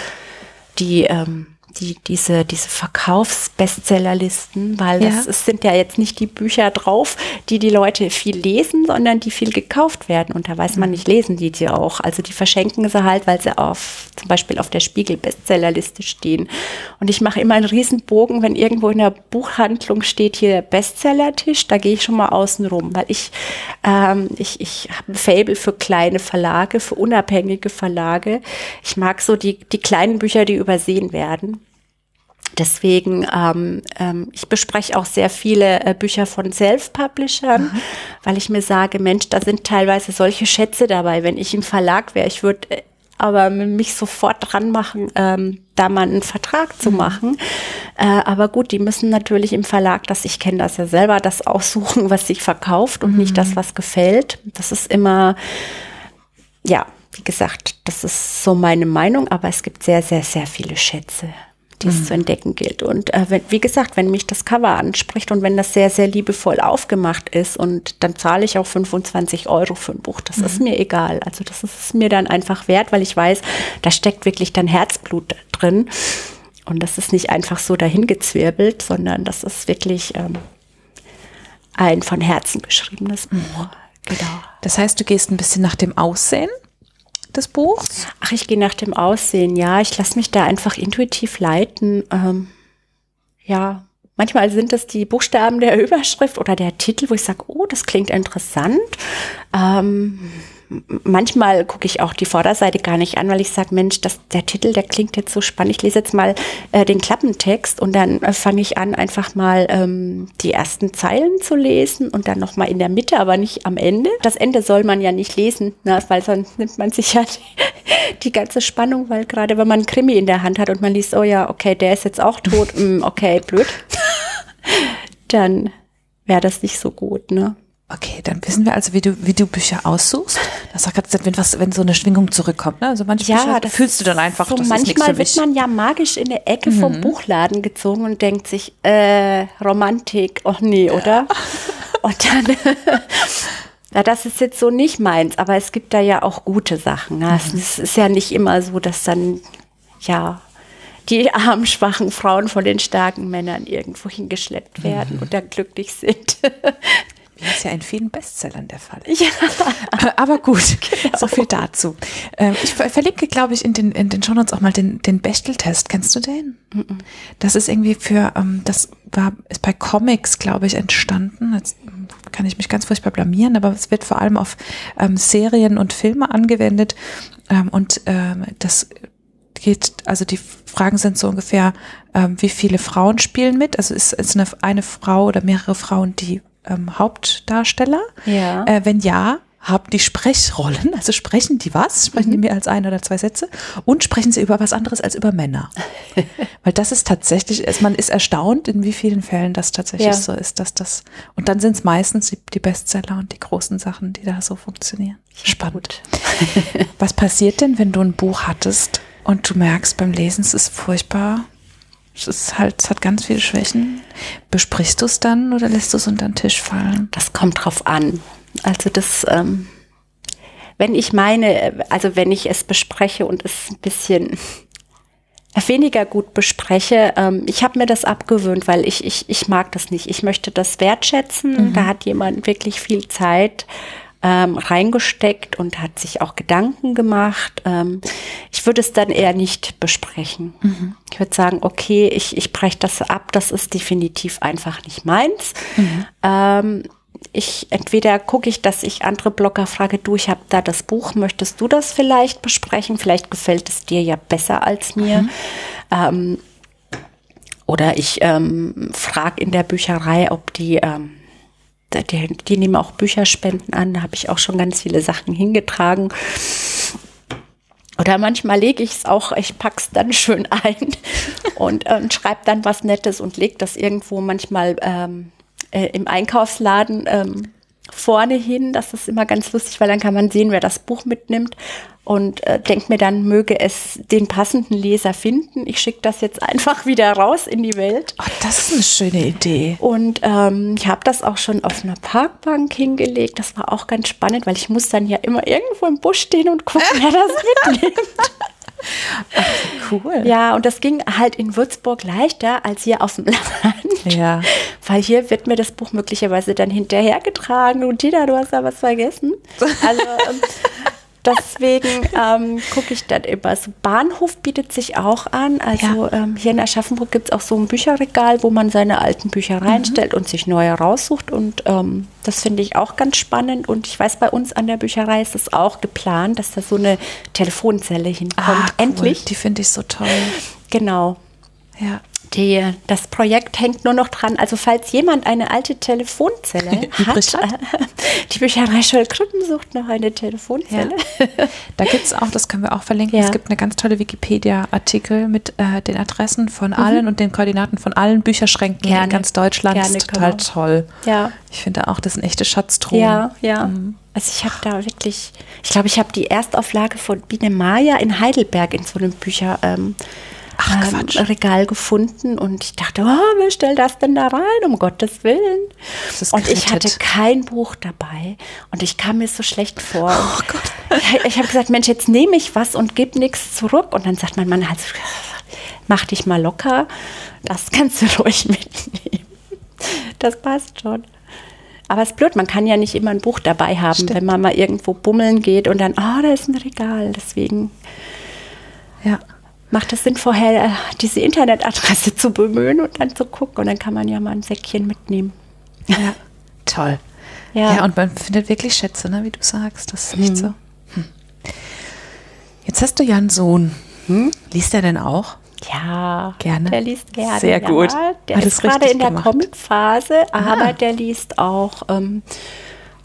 die ähm, die, diese, diese Verkaufsbestsellerlisten, weil ja. das es sind ja jetzt nicht die Bücher drauf, die die Leute viel lesen, sondern die viel gekauft werden. Und da weiß man nicht, lesen die die auch. Also die verschenken sie halt, weil sie auf, zum Beispiel auf der Spiegel-Bestsellerliste stehen. Und ich mache immer einen Riesenbogen, wenn irgendwo in der Buchhandlung steht hier Bestsellertisch, da gehe ich schon mal außen rum, weil ich, ähm, ich, ich habe ein Fable für kleine Verlage, für unabhängige Verlage. Ich mag so die, die kleinen Bücher, die übersehen werden. Deswegen, ähm, ähm, ich bespreche auch sehr viele äh, Bücher von Self-Publishern, mhm. weil ich mir sage, Mensch, da sind teilweise solche Schätze dabei. Wenn ich im Verlag wäre, ich würde äh, aber mich sofort dran machen, ähm, da mal einen Vertrag zu mhm. machen. Äh, aber gut, die müssen natürlich im Verlag, das ich kenne das ja selber, das aussuchen, was sich verkauft und mhm. nicht das, was gefällt. Das ist immer, ja, wie gesagt, das ist so meine Meinung, aber es gibt sehr, sehr, sehr viele Schätze die es mhm. zu entdecken gilt. Und äh, wenn, wie gesagt, wenn mich das Cover anspricht und wenn das sehr, sehr liebevoll aufgemacht ist und dann zahle ich auch 25 Euro für ein Buch, das mhm. ist mir egal. Also das ist mir dann einfach wert, weil ich weiß, da steckt wirklich dein Herzblut drin. Und das ist nicht einfach so dahingezwirbelt, sondern das ist wirklich ähm, ein von Herzen geschriebenes Buch. Mhm. Genau. Das heißt, du gehst ein bisschen nach dem Aussehen des Buchs? Ach, ich gehe nach dem Aussehen, ja. Ich lasse mich da einfach intuitiv leiten. Ähm, ja, manchmal sind es die Buchstaben der Überschrift oder der Titel, wo ich sage, oh, das klingt interessant. Ähm, manchmal gucke ich auch die Vorderseite gar nicht an, weil ich sage, Mensch, das, der Titel, der klingt jetzt so spannend. Ich lese jetzt mal äh, den Klappentext und dann äh, fange ich an, einfach mal ähm, die ersten Zeilen zu lesen und dann nochmal in der Mitte, aber nicht am Ende. Das Ende soll man ja nicht lesen, ne, weil sonst nimmt man sich ja die, die ganze Spannung, weil gerade wenn man einen Krimi in der Hand hat und man liest, oh ja, okay, der ist jetzt auch tot, mm, okay, blöd, dann wäre das nicht so gut, ne? Okay, dann wissen wir also, wie du, wie du Bücher aussuchst. Das hat gesagt, wenn was, wenn so eine Schwingung zurückkommt, ne? Also manche ja, Bücher fühlst du dann einfach, so das manchmal ist wird man ja magisch in der Ecke mhm. vom Buchladen gezogen und denkt sich, äh, Romantik, oh nee, oder? Und dann, ja, das ist jetzt so nicht meins, aber es gibt da ja auch gute Sachen. Ne? Mhm. Es ist ja nicht immer so, dass dann, ja, die armen, schwachen Frauen von den starken Männern irgendwo hingeschleppt werden mhm. und dann glücklich sind. Wie es ja in vielen Bestsellern der Fall ist. Ja. Aber gut, genau. so viel dazu. Ähm, ich verlinke, glaube ich, in den, in den Shownotes auch mal den, den Bechtel-Test. Kennst du den? Das ist irgendwie für, ähm, das war, ist bei Comics, glaube ich, entstanden. Jetzt kann ich mich ganz furchtbar blamieren, aber es wird vor allem auf ähm, Serien und Filme angewendet. und das geht, also die Fragen sind so ungefähr, wie viele Frauen spielen mit? Also ist, ist eine, eine Frau oder mehrere Frauen, die ähm, Hauptdarsteller? Ja. Äh, wenn ja, haben die Sprechrollen, also sprechen die was, sprechen mhm. die mehr als ein oder zwei Sätze und sprechen sie über was anderes als über Männer. Weil das ist tatsächlich, man ist erstaunt, in wie vielen Fällen das tatsächlich ja. so ist, dass das, und dann sind es meistens die, die, Bestseller und die großen Sachen, die da so funktionieren. Spannend. was passiert denn, wenn du ein Buch hattest und du merkst beim Lesen, es ist furchtbar es ist halt, es hat ganz viele Schwächen. Besprichst du es dann oder lässt du es unter den Tisch fallen? Das kommt drauf an. Also das, ähm, wenn ich meine, also wenn ich es bespreche und es ein bisschen weniger gut bespreche. Ähm, ich habe mir das abgewöhnt, weil ich, ich, ich mag das nicht. Ich möchte das wertschätzen. Mhm. Da hat jemand wirklich viel Zeit ähm, reingesteckt und hat sich auch Gedanken gemacht. Ähm, ich würde es dann eher nicht besprechen. Mhm. Ich würde sagen, okay, ich, ich breche das ab, das ist definitiv einfach nicht meins. Mhm. Ähm, ich entweder gucke ich, dass ich andere Blogger frage, du, ich habe da das Buch, möchtest du das vielleicht besprechen? Vielleicht gefällt es dir ja besser als mir. Mhm. Ähm, oder ich ähm, frage in der Bücherei, ob die ähm, die, die nehmen auch Bücherspenden an, da habe ich auch schon ganz viele Sachen hingetragen. Oder manchmal lege ich es auch, ich packe es dann schön ein und, äh, schreibe dann was Nettes und lege das irgendwo manchmal ähm, äh, im Einkaufsladen ähm, vorne hin. Das ist immer ganz lustig, weil dann kann man sehen, wer das Buch mitnimmt und äh, denkt mir dann, möge es den passenden Leser finden. Ich schicke das jetzt einfach wieder raus in die Welt. Oh, das ist eine schöne Idee. Und ähm, ich habe das auch schon auf einer Parkbank hingelegt. Das war auch ganz spannend, weil ich muss dann ja immer irgendwo im Busch stehen und gucken, wer das mitnimmt. Ach, cool. Ja, und das ging halt in Würzburg leichter als hier auf dem Land. Ja. Weil hier wird mir das Buch möglicherweise dann hinterhergetragen und Tina, du hast da was vergessen. Also ähm, Deswegen ähm, gucke ich dann immer. So Bahnhof bietet sich auch an. Also ja. ähm, hier in Aschaffenburg gibt es auch so ein Bücherregal, wo man seine alten Bücher mhm. reinstellt mhm. und sich neue raussucht. Und ähm, das finde ich auch ganz spannend. Und ich weiß, bei uns an der Bücherei ist es auch geplant, dass da so eine Telefonzelle hinkommt. Ah, cool. Endlich. Die finde ich so toll. Genau. Ja. Die, das Projekt hängt nur noch dran. Also falls jemand eine alte Telefonzelle hat, hat, die Bücherei Scholl-Krippen sucht noch eine Telefonzelle. Ja. Da gibt es auch, das können wir auch verlinken, ja. es gibt eine ganz tolle Wikipedia-Artikel mit äh, den Adressen von mhm. allen und den Koordinaten von allen Bücherschränken Gerne. in ganz Deutschland. Gerne, das ist total genau. toll. Ja. Ich finde auch, das ist ein echte Schatztruhe. Ja, ja. Mhm. Also ich habe da wirklich, ich glaube, ich habe die Erstauflage von Biene Maya in Heidelberg in so einem Bücher. Ähm, Ach, ähm, Regal gefunden und ich dachte, oh, wer stellt das denn da rein, um Gottes Willen? Und ich hatte kein Buch dabei und ich kam mir so schlecht vor. Oh Gott. Ich, ich habe gesagt, Mensch, jetzt nehme ich was und gebe nichts zurück. Und dann sagt mein Mann halt, mach dich mal locker, das kannst du ruhig mitnehmen. Das passt schon. Aber es ist blöd, man kann ja nicht immer ein Buch dabei haben, Stimmt. wenn man mal irgendwo bummeln geht und dann, oh, da ist ein Regal. Deswegen. Ja macht es Sinn, vorher äh, diese Internetadresse zu bemühen und dann zu gucken. Und dann kann man ja mal ein Säckchen mitnehmen. Ja, toll. Ja. ja, und man findet wirklich Schätze, ne, wie du sagst. Das ist nicht mhm. so. Hm. Jetzt hast du ja einen Sohn. Hm? Liest er denn auch? Ja, gerne. Der liest gerne. Sehr ja. gut. Der Hat ist gerade in der Comic-Phase, aber ah. der liest auch ähm,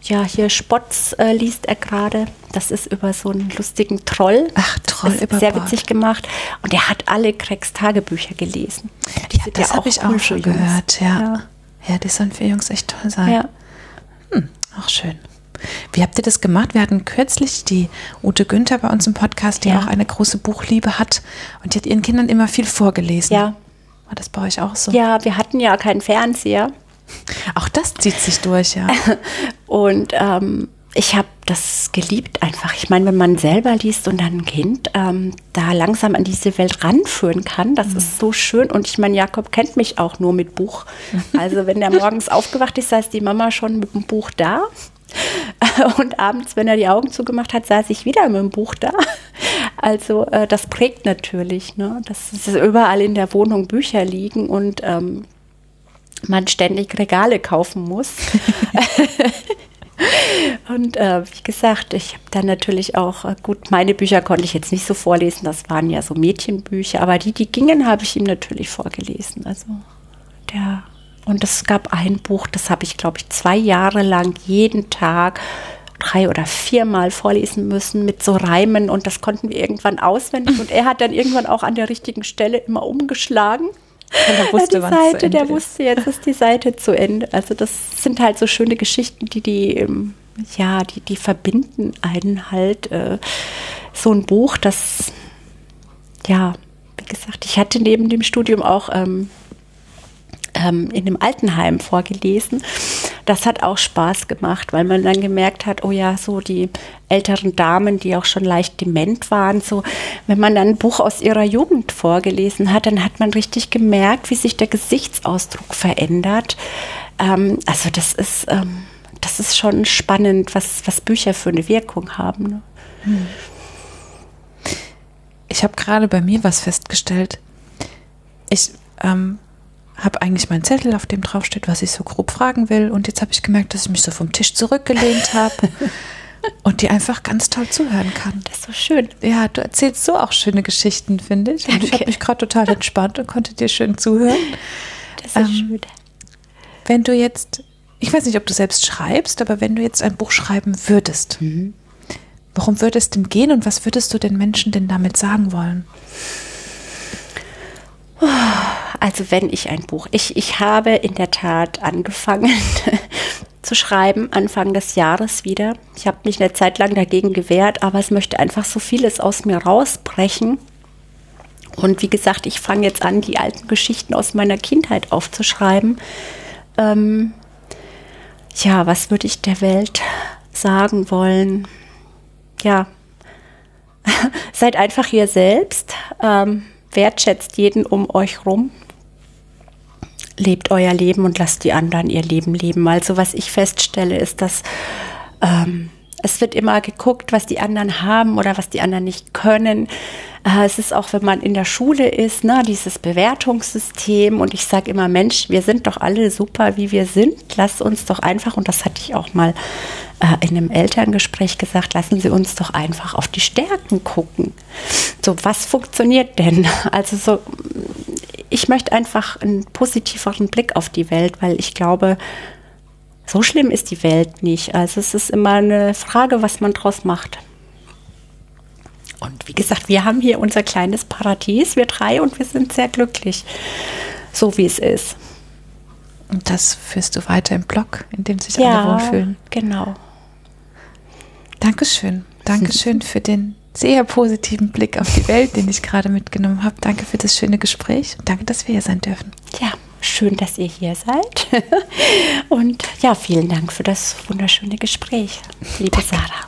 ja, hier Spotz äh, liest er gerade. Das ist über so einen lustigen Troll. Ach, Troll über Sehr witzig gemacht. Und er hat alle Craigs Tagebücher gelesen. Die ja, das habe ich auch schon gehört. Ja. ja. ja, die sollen für Jungs echt toll sein. Ja. Hm, auch schön. Wie habt ihr das gemacht? Wir hatten kürzlich die Ute Günther bei uns im Podcast, die ja. auch eine große Buchliebe hat und die hat ihren Kindern immer viel vorgelesen. Ja. War das bei euch auch so? Ja, wir hatten ja keinen Fernseher. Auch das zieht sich durch, ja. Und ähm, ich habe das geliebt einfach. Ich meine, wenn man selber liest und dann ein Kind ähm, da langsam an diese Welt ranführen kann, das mhm. ist so schön. Und ich meine, Jakob kennt mich auch nur mit Buch. Also wenn er morgens aufgewacht ist, saß die Mama schon mit dem Buch da. Und abends, wenn er die Augen zugemacht hat, saß ich wieder mit dem Buch da. Also äh, das prägt natürlich, ne? dass es überall in der Wohnung Bücher liegen und ähm, man ständig Regale kaufen muss. Und äh, wie gesagt, ich habe dann natürlich auch, äh, gut, meine Bücher konnte ich jetzt nicht so vorlesen, das waren ja so Mädchenbücher, aber die, die gingen, habe ich ihm natürlich vorgelesen. Also der, und es gab ein Buch, das habe ich, glaube ich, zwei Jahre lang jeden Tag drei oder viermal vorlesen müssen mit so Reimen und das konnten wir irgendwann auswendig und er hat dann irgendwann auch an der richtigen Stelle immer umgeschlagen. Und er wusste, die Seite, der wusste, jetzt ist die Seite zu Ende. Also das sind halt so schöne Geschichten, die die, ähm, ja, die, die verbinden einen halt. Äh, so ein Buch, das, ja, wie gesagt, ich hatte neben dem Studium auch ähm, ähm, in dem Altenheim vorgelesen. Das hat auch Spaß gemacht, weil man dann gemerkt hat, oh ja, so die älteren Damen, die auch schon leicht dement waren, so wenn man dann ein Buch aus ihrer Jugend vorgelesen hat, dann hat man richtig gemerkt, wie sich der Gesichtsausdruck verändert. Ähm, also das ist, ähm, das ist schon spannend, was, was Bücher für eine Wirkung haben. Ne? Hm. Ich habe gerade bei mir was festgestellt. Ich ähm, habe eigentlich meinen Zettel, auf dem draufsteht, was ich so grob fragen will. Und jetzt habe ich gemerkt, dass ich mich so vom Tisch zurückgelehnt habe und die einfach ganz toll zuhören kann. Das ist so schön. Ja, du erzählst so auch schöne Geschichten, finde ich. Und ich habe mich gerade total entspannt und konnte dir schön zuhören. Das ist ähm, schön. Wenn du jetzt, ich weiß nicht, ob du selbst schreibst, aber wenn du jetzt ein Buch schreiben würdest, mhm. worum würde es denn gehen und was würdest du den Menschen denn damit sagen wollen? Also wenn ich ein Buch, ich, ich habe in der Tat angefangen zu schreiben, Anfang des Jahres wieder. Ich habe mich eine Zeit lang dagegen gewehrt, aber es möchte einfach so vieles aus mir rausbrechen. Und wie gesagt, ich fange jetzt an, die alten Geschichten aus meiner Kindheit aufzuschreiben. Ähm, ja, was würde ich der Welt sagen wollen? Ja, seid einfach ihr selbst. Ähm, wertschätzt jeden um euch rum. Lebt euer Leben und lasst die anderen ihr Leben leben. Also was ich feststelle, ist, dass ähm, es wird immer geguckt, was die anderen haben oder was die anderen nicht können. Äh, es ist auch, wenn man in der Schule ist, ne, dieses Bewertungssystem. Und ich sage immer, Mensch, wir sind doch alle super, wie wir sind. Lass uns doch einfach, und das hatte ich auch mal äh, in einem Elterngespräch gesagt, lassen Sie uns doch einfach auf die Stärken gucken. So, was funktioniert denn? Also so, ich möchte einfach einen positiveren Blick auf die Welt, weil ich glaube, so schlimm ist die Welt nicht. Also es ist immer eine Frage, was man draus macht. Und wie gesagt, wir haben hier unser kleines Paradies, wir drei, und wir sind sehr glücklich, so wie es ist. Und das führst du weiter im Blog, in dem sich ja, alle wohlfühlen. Genau. Dankeschön. Dankeschön für den sehr positiven Blick auf die Welt, den ich gerade mitgenommen habe. Danke für das schöne Gespräch und danke, dass wir hier sein dürfen. Ja, schön, dass ihr hier seid. Und ja, vielen Dank für das wunderschöne Gespräch, liebe danke. Sarah.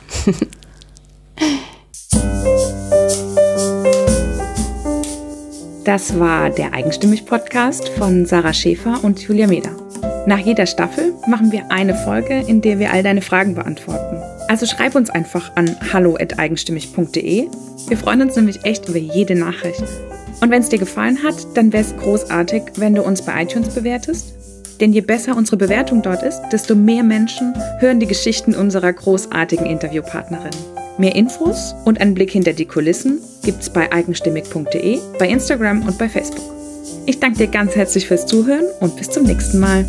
Das war der Eigenstimmig-Podcast von Sarah Schäfer und Julia Meder. Nach jeder Staffel machen wir eine Folge, in der wir all deine Fragen beantworten. Also schreib uns einfach an hallo@eigenstimmig.de. Wir freuen uns nämlich echt über jede Nachricht. Und wenn es dir gefallen hat, dann wäre es großartig, wenn du uns bei iTunes bewertest. Denn je besser unsere Bewertung dort ist, desto mehr Menschen hören die Geschichten unserer großartigen Interviewpartnerin. Mehr Infos und einen Blick hinter die Kulissen gibt's bei eigenstimmig.de, bei Instagram und bei Facebook. Ich danke dir ganz herzlich fürs Zuhören und bis zum nächsten Mal.